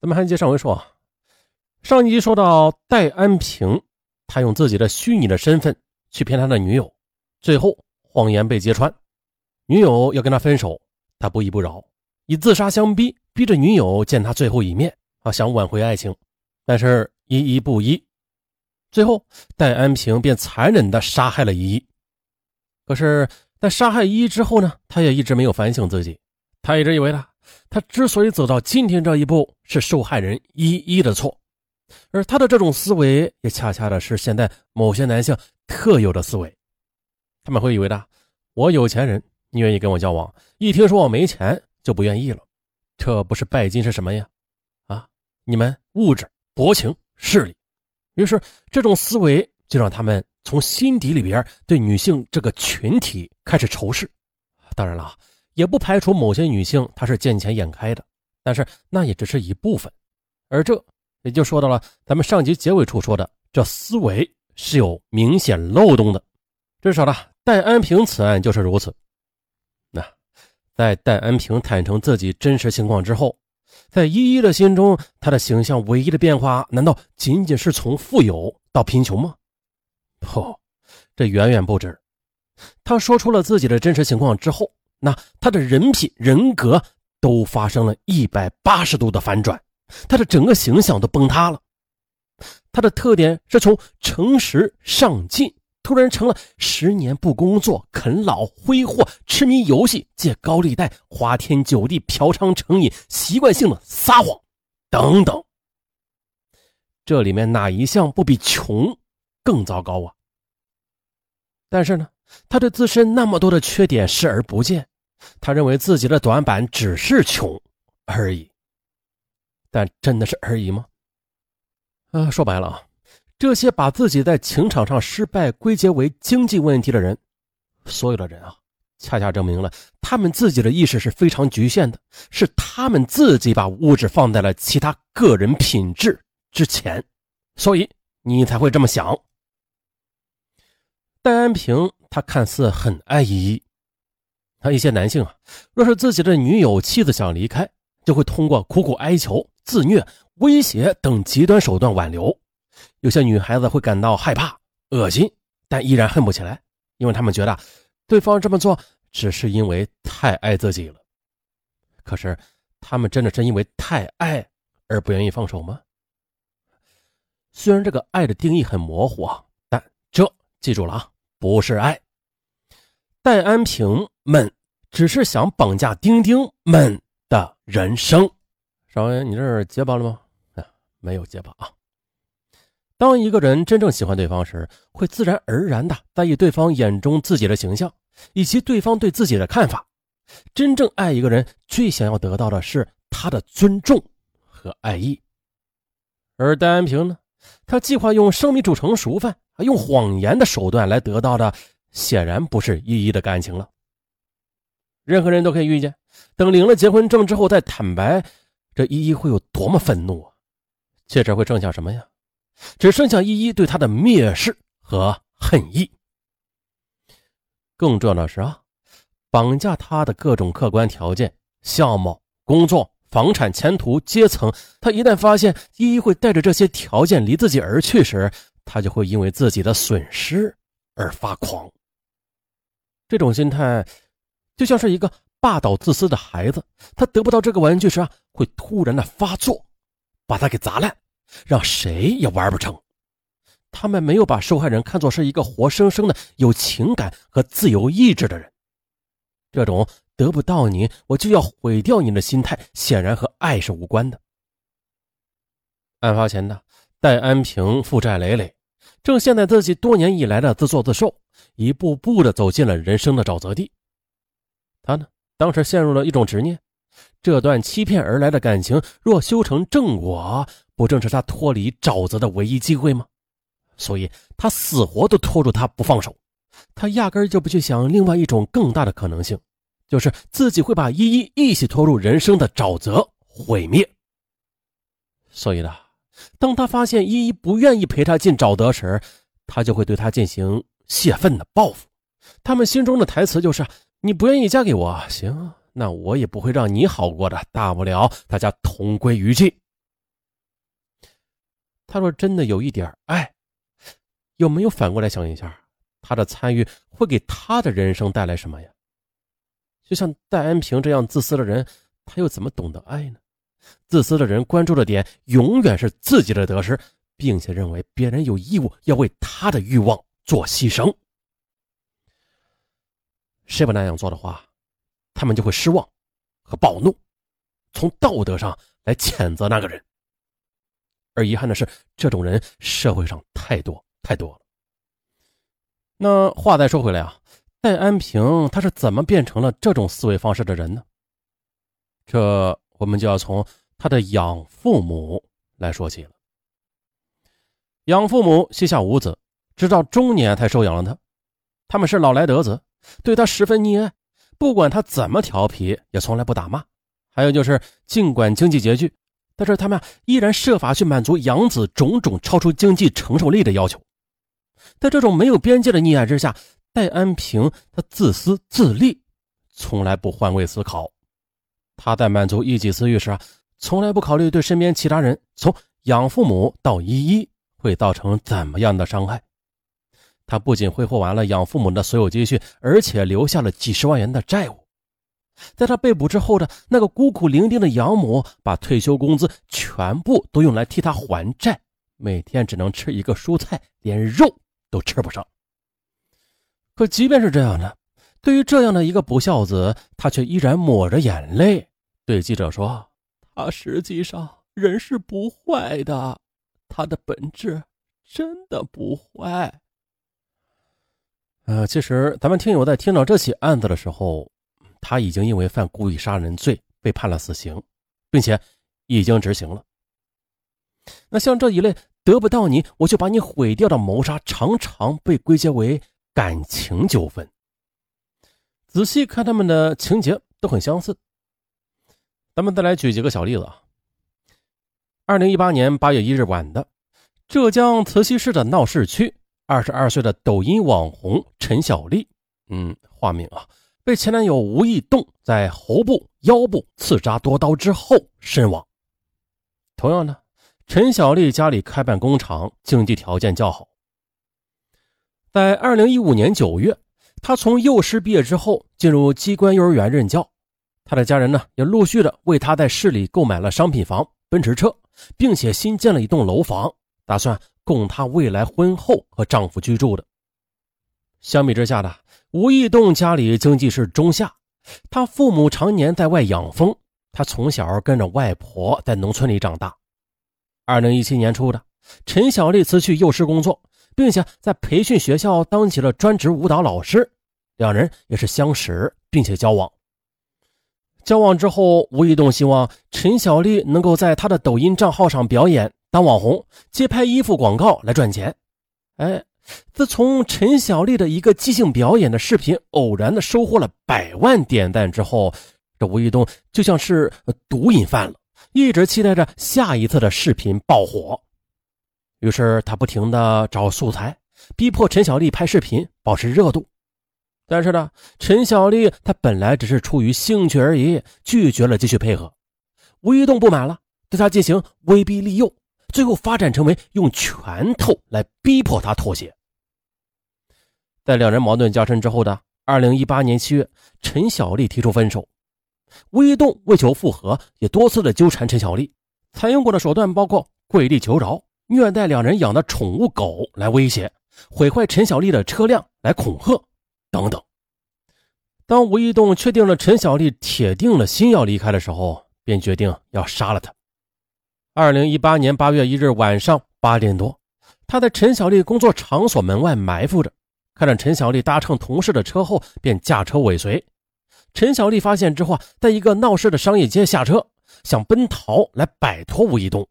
咱们还接上回说啊，上一集说到戴安平，他用自己的虚拟的身份去骗他的女友，最后谎言被揭穿，女友要跟他分手，他不依不饶，以自杀相逼，逼着女友见他最后一面啊，想挽回爱情，但是依依不依，最后戴安平便残忍的杀害了依依。可是，在杀害依依之后呢，他也一直没有反省自己，他一直以为他。他之所以走到今天这一步，是受害人一一的错，而他的这种思维也恰恰的是现在某些男性特有的思维。他们会以为的，我有钱人，你愿意跟我交往，一听说我没钱就不愿意了，这不是拜金是什么呀？啊，你们物质、薄情、势力，于是这种思维就让他们从心底里边对女性这个群体开始仇视。当然了。也不排除某些女性她是见钱眼开的，但是那也只是一部分，而这也就说到了咱们上集结尾处说的，这思维是有明显漏洞的。至少呢，戴安平此案就是如此。那在戴安平坦诚自己真实情况之后，在依依的心中，他的形象唯一的变化，难道仅仅是从富有到贫穷吗？不，这远远不止。他说出了自己的真实情况之后。那他的人品、人格都发生了一百八十度的反转，他的整个形象都崩塌了。他的特点是从诚实上进，突然成了十年不工作、啃老、挥霍、痴迷游戏、借高利贷、花天酒地、嫖娼成瘾、习惯性的撒谎等等。这里面哪一项不比穷更糟糕啊？但是呢，他对自身那么多的缺点视而不见。他认为自己的短板只是穷而已，但真的是而已吗？啊，说白了啊，这些把自己在情场上失败归结为经济问题的人，所有的人啊，恰恰证明了他们自己的意识是非常局限的，是他们自己把物质放在了其他个人品质之前，所以你才会这么想。戴安平他看似很爱依依。他一些男性啊，若是自己的女友、妻子想离开，就会通过苦苦哀求、自虐、威胁等极端手段挽留。有些女孩子会感到害怕、恶心，但依然恨不起来，因为他们觉得对方这么做只是因为太爱自己了。可是，他们真的是因为太爱而不愿意放手吗？虽然这个爱的定义很模糊啊，但这记住了啊，不是爱。戴安平们只是想绑架丁丁们的人生。少爷，你这是结巴了吗？啊，没有结巴啊。当一个人真正喜欢对方时，会自然而然的在意对方眼中自己的形象，以及对方对自己的看法。真正爱一个人，最想要得到的是他的尊重和爱意。而戴安平呢，他计划用生米煮成熟饭，用谎言的手段来得到的。显然不是依依的感情了。任何人都可以遇见，等领了结婚证之后再坦白，这依依会有多么愤怒啊！接着会剩下什么呀？只剩下依依对他的蔑视和恨意。更重要的是啊，绑架他的各种客观条件、相貌、工作、房产、前途、阶层，他一旦发现依依会带着这些条件离自己而去时，他就会因为自己的损失而发狂。这种心态，就像是一个霸道自私的孩子，他得不到这个玩具时啊，会突然的发作，把它给砸烂，让谁也玩不成。他们没有把受害人看作是一个活生生的有情感和自由意志的人。这种得不到你，我就要毁掉你的心态，显然和爱是无关的。案发前呢，戴安平负债累累，正陷在自己多年以来的自作自受。一步步的走进了人生的沼泽地。他呢，当时陷入了一种执念：这段欺骗而来的感情，若修成正果，不正是他脱离沼泽的唯一机会吗？所以，他死活都拖住他不放手。他压根就不去想另外一种更大的可能性，就是自己会把依依一起拖入人生的沼泽毁灭。所以呢，当他发现依依不愿意陪他进沼泽时，他就会对他进行。泄愤的报复，他们心中的台词就是：“你不愿意嫁给我，行，那我也不会让你好过的，大不了大家同归于尽。”他若真的有一点爱，有没有反过来想一下，他的参与会给他的人生带来什么呀？就像戴安平这样自私的人，他又怎么懂得爱呢？自私的人关注的点永远是自己的得失，并且认为别人有义务要为他的欲望做牺牲。谁不那样做的话，他们就会失望和暴怒，从道德上来谴责那个人。而遗憾的是，这种人社会上太多太多了。那话再说回来啊，戴安平他是怎么变成了这种思维方式的人呢？这我们就要从他的养父母来说起了。养父母膝下无子，直到中年才收养了他。他们是老来得子，对他十分溺爱，不管他怎么调皮，也从来不打骂。还有就是，尽管经济拮据。但是他们依然设法去满足养子种种超出经济承受力的要求，在这种没有边界的溺爱之下，戴安平他自私自利，从来不换位思考。他在满足一己私欲时啊，从来不考虑对身边其他人，从养父母到依依会造成怎么样的伤害。他不仅挥霍完了养父母的所有积蓄，而且留下了几十万元的债务。在他被捕之后的那个孤苦伶仃的养母，把退休工资全部都用来替他还债，每天只能吃一个蔬菜，连肉都吃不上。可即便是这样的，对于这样的一个不孝子，他却依然抹着眼泪对记者说：“他实际上人是不坏的，他的本质真的不坏。”呃，其实咱们听友在听到这起案子的时候。他已经因为犯故意杀人罪被判了死刑，并且已经执行了。那像这一类得不到你我就把你毁掉的谋杀，常常被归结为感情纠纷。仔细看他们的情节都很相似。咱们再来举几个小例子啊。二零一八年八月一日晚的，浙江慈溪市的闹市区，二十二岁的抖音网红陈小丽，嗯，化名啊。被前男友吴义栋在喉部、腰部刺扎多刀之后身亡。同样呢，陈小丽家里开办工厂，经济条件较好。在二零一五年九月，她从幼师毕业之后，进入机关幼儿园任教。她的家人呢，也陆续的为她在市里购买了商品房、奔驰车，并且新建了一栋楼房，打算供她未来婚后和丈夫居住的。相比之下呢，吴义栋家里经济是中下，他父母常年在外养蜂，他从小跟着外婆在农村里长大。二零一七年初的，陈小丽辞去幼师工作，并且在培训学校当起了专职舞蹈老师，两人也是相识并且交往。交往之后，吴义栋希望陈小丽能够在他的抖音账号上表演当网红，接拍衣服广告来赚钱。哎。自从陈小丽的一个即兴表演的视频偶然的收获了百万点赞之后，这吴玉东就像是毒瘾犯了，一直期待着下一次的视频爆火。于是他不停的找素材，逼迫陈小丽拍视频，保持热度。但是呢，陈小丽她本来只是出于兴趣而已，拒绝了继续配合。吴玉东不满了，对他进行威逼利诱，最后发展成为用拳头来逼迫他妥协。在两人矛盾加深之后的二零一八年七月，陈小丽提出分手，吴一栋为求复合，也多次的纠缠陈小丽，采用过的手段包括跪地求饶、虐待两人养的宠物狗来威胁、毁坏陈小丽的车辆来恐吓等等。当吴一栋确定了陈小丽铁定了心要离开的时候，便决定要杀了她。二零一八年八月一日晚上八点多，他在陈小丽工作场所门外埋伏着。看着陈小丽搭乘同事的车后，便驾车尾随。陈小丽发现之后，在一个闹市的商业街下车，想奔逃来摆脱吴一东。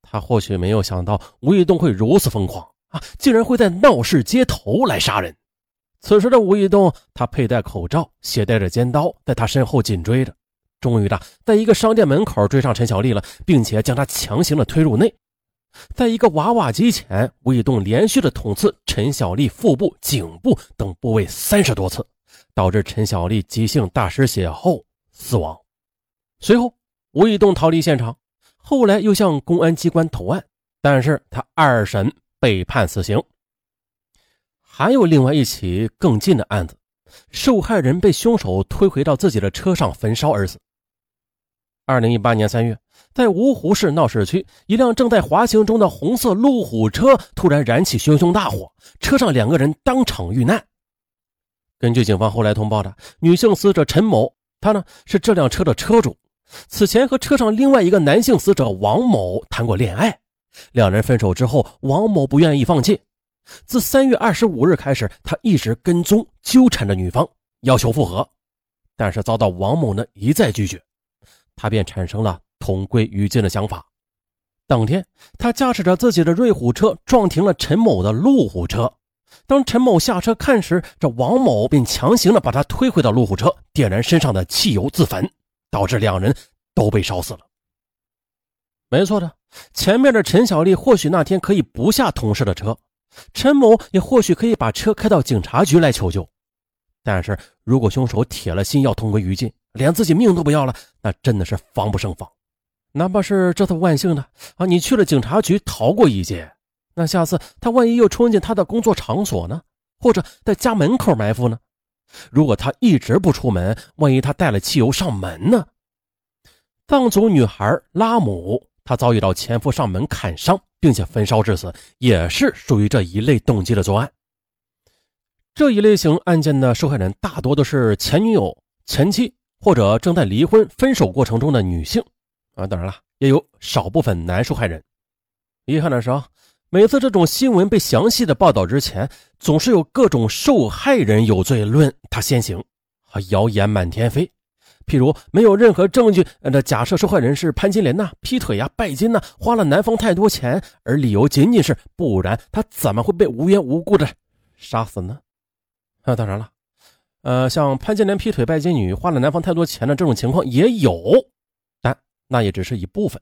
他或许没有想到吴一东会如此疯狂啊，竟然会在闹市街头来杀人。此时的吴一东，他佩戴口罩，携带着尖刀，在他身后紧追着。终于的，在一个商店门口追上陈小丽了，并且将她强行的推入内。在一个娃娃机前，吴以栋连续的捅刺陈小丽腹部、颈部等部位三十多次，导致陈小丽急性大失血后死亡。随后，吴以栋逃离现场，后来又向公安机关投案，但是他二审被判死刑。还有另外一起更近的案子，受害人被凶手推回到自己的车上焚烧而死。二零一八年三月，在芜湖市闹市区，一辆正在滑行中的红色路虎车突然燃起熊熊大火，车上两个人当场遇难。根据警方后来通报的，女性死者陈某，她呢是这辆车的车主，此前和车上另外一个男性死者王某谈过恋爱，两人分手之后，王某不愿意放弃，自三月二十五日开始，他一直跟踪纠缠着女方，要求复合，但是遭到王某呢一再拒绝。他便产生了同归于尽的想法。当天，他驾驶着自己的瑞虎车撞停了陈某的路虎车。当陈某下车看时，这王某便强行的把他推回到路虎车，点燃身上的汽油自焚，导致两人都被烧死了。没错的，前面的陈小丽或许那天可以不下同事的车，陈某也或许可以把车开到警察局来求救。但是如果凶手铁了心要同归于尽，连自己命都不要了，那真的是防不胜防。哪怕是这次万幸的啊，你去了警察局逃过一劫，那下次他万一又冲进他的工作场所呢？或者在家门口埋伏呢？如果他一直不出门，万一他带了汽油上门呢？藏族女孩拉姆，她遭遇到前夫上门砍伤，并且焚烧致死，也是属于这一类动机的作案。这一类型案件的受害人大多都是前女友、前妻。或者正在离婚、分手过程中的女性，啊，当然了，也有少部分男受害人。遗憾的是啊，每次这种新闻被详细的报道之前，总是有各种受害人有罪论他先行，啊，谣言满天飞。譬如没有任何证据的假设受害人是潘金莲呐，劈腿呀、拜金呐，花了男方太多钱，而理由仅仅是不然他怎么会被无缘无故的杀死呢？啊，当然了。呃，像潘金莲劈腿拜金女，花了男方太多钱的这种情况也有，但那也只是一部分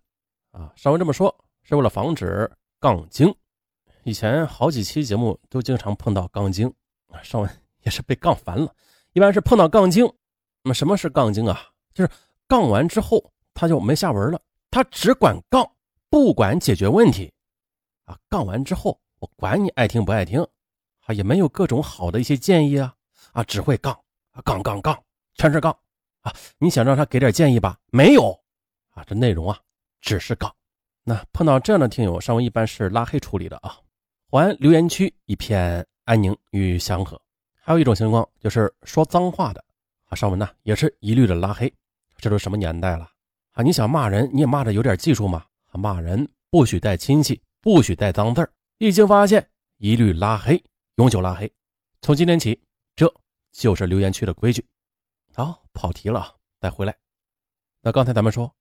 啊。上文这么说是为了防止杠精。以前好几期节目都经常碰到杠精啊，上文 也是被杠烦了。一般是碰到杠精，那么什么是杠精啊？就是杠完之后他就没下文了，他只管杠，不管解决问题啊。杠完之后，我管你爱听不爱听，啊，也没有各种好的一些建议啊。啊，只会杠，杠杠杠，全是杠，啊！你想让他给点建议吧？没有，啊，这内容啊，只是杠。那碰到这样的听友，上文一般是拉黑处理的啊，还留言区一片安宁与祥和。还有一种情况就是说脏话的，啊，上文呢也是一律的拉黑。这都什么年代了啊？你想骂人，你也骂的有点技术嘛？骂人不许带亲戚，不许带脏字一经发现，一律拉黑，永久拉黑。从今天起，这。就是留言区的规矩。好，跑题了，再回来。那刚才咱们说，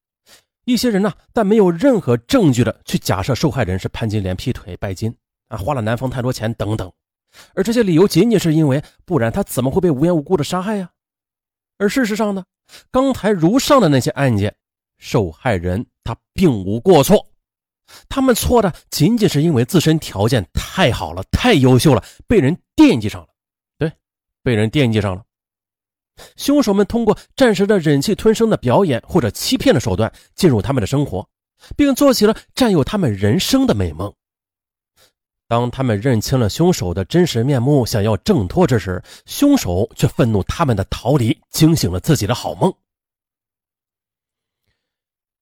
一些人呢，但没有任何证据的去假设受害人是潘金莲劈腿拜金啊，花了男方太多钱等等，而这些理由仅仅是因为，不然他怎么会被无缘无故的杀害呀？而事实上呢，刚才如上的那些案件，受害人他并无过错，他们错的仅仅是因为自身条件太好了，太优秀了，被人惦记上了。被人惦记上了，凶手们通过暂时的忍气吞声的表演或者欺骗的手段进入他们的生活，并做起了占有他们人生的美梦。当他们认清了凶手的真实面目，想要挣脱之时，凶手却愤怒他们的逃离，惊醒了自己的好梦。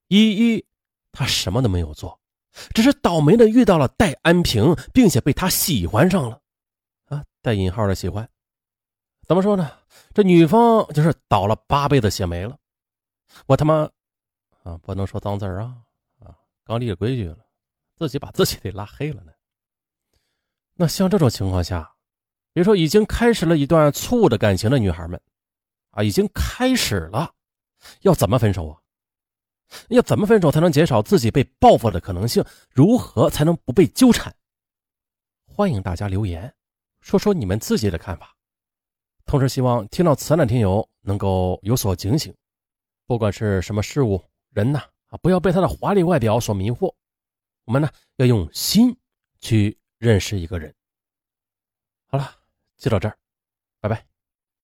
依依，他什么都没有做，只是倒霉的遇到了戴安平，并且被他喜欢上了，啊，带引号的喜欢。怎么说呢？这女方就是倒了八辈子血霉了。我他妈啊，不能说脏字啊啊！刚立了规矩了，自己把自己给拉黑了呢。那像这种情况下，比如说已经开始了一段错误的感情的女孩们啊，已经开始了，要怎么分手啊？要怎么分手才能减少自己被报复的可能性？如何才能不被纠缠？欢迎大家留言，说说你们自己的看法。同时，希望听到此案的听友能够有所警醒，不管是什么事物、人呐，啊，不要被他的华丽外表所迷惑。我们呢，要用心去认识一个人。好了，就到这儿，拜拜。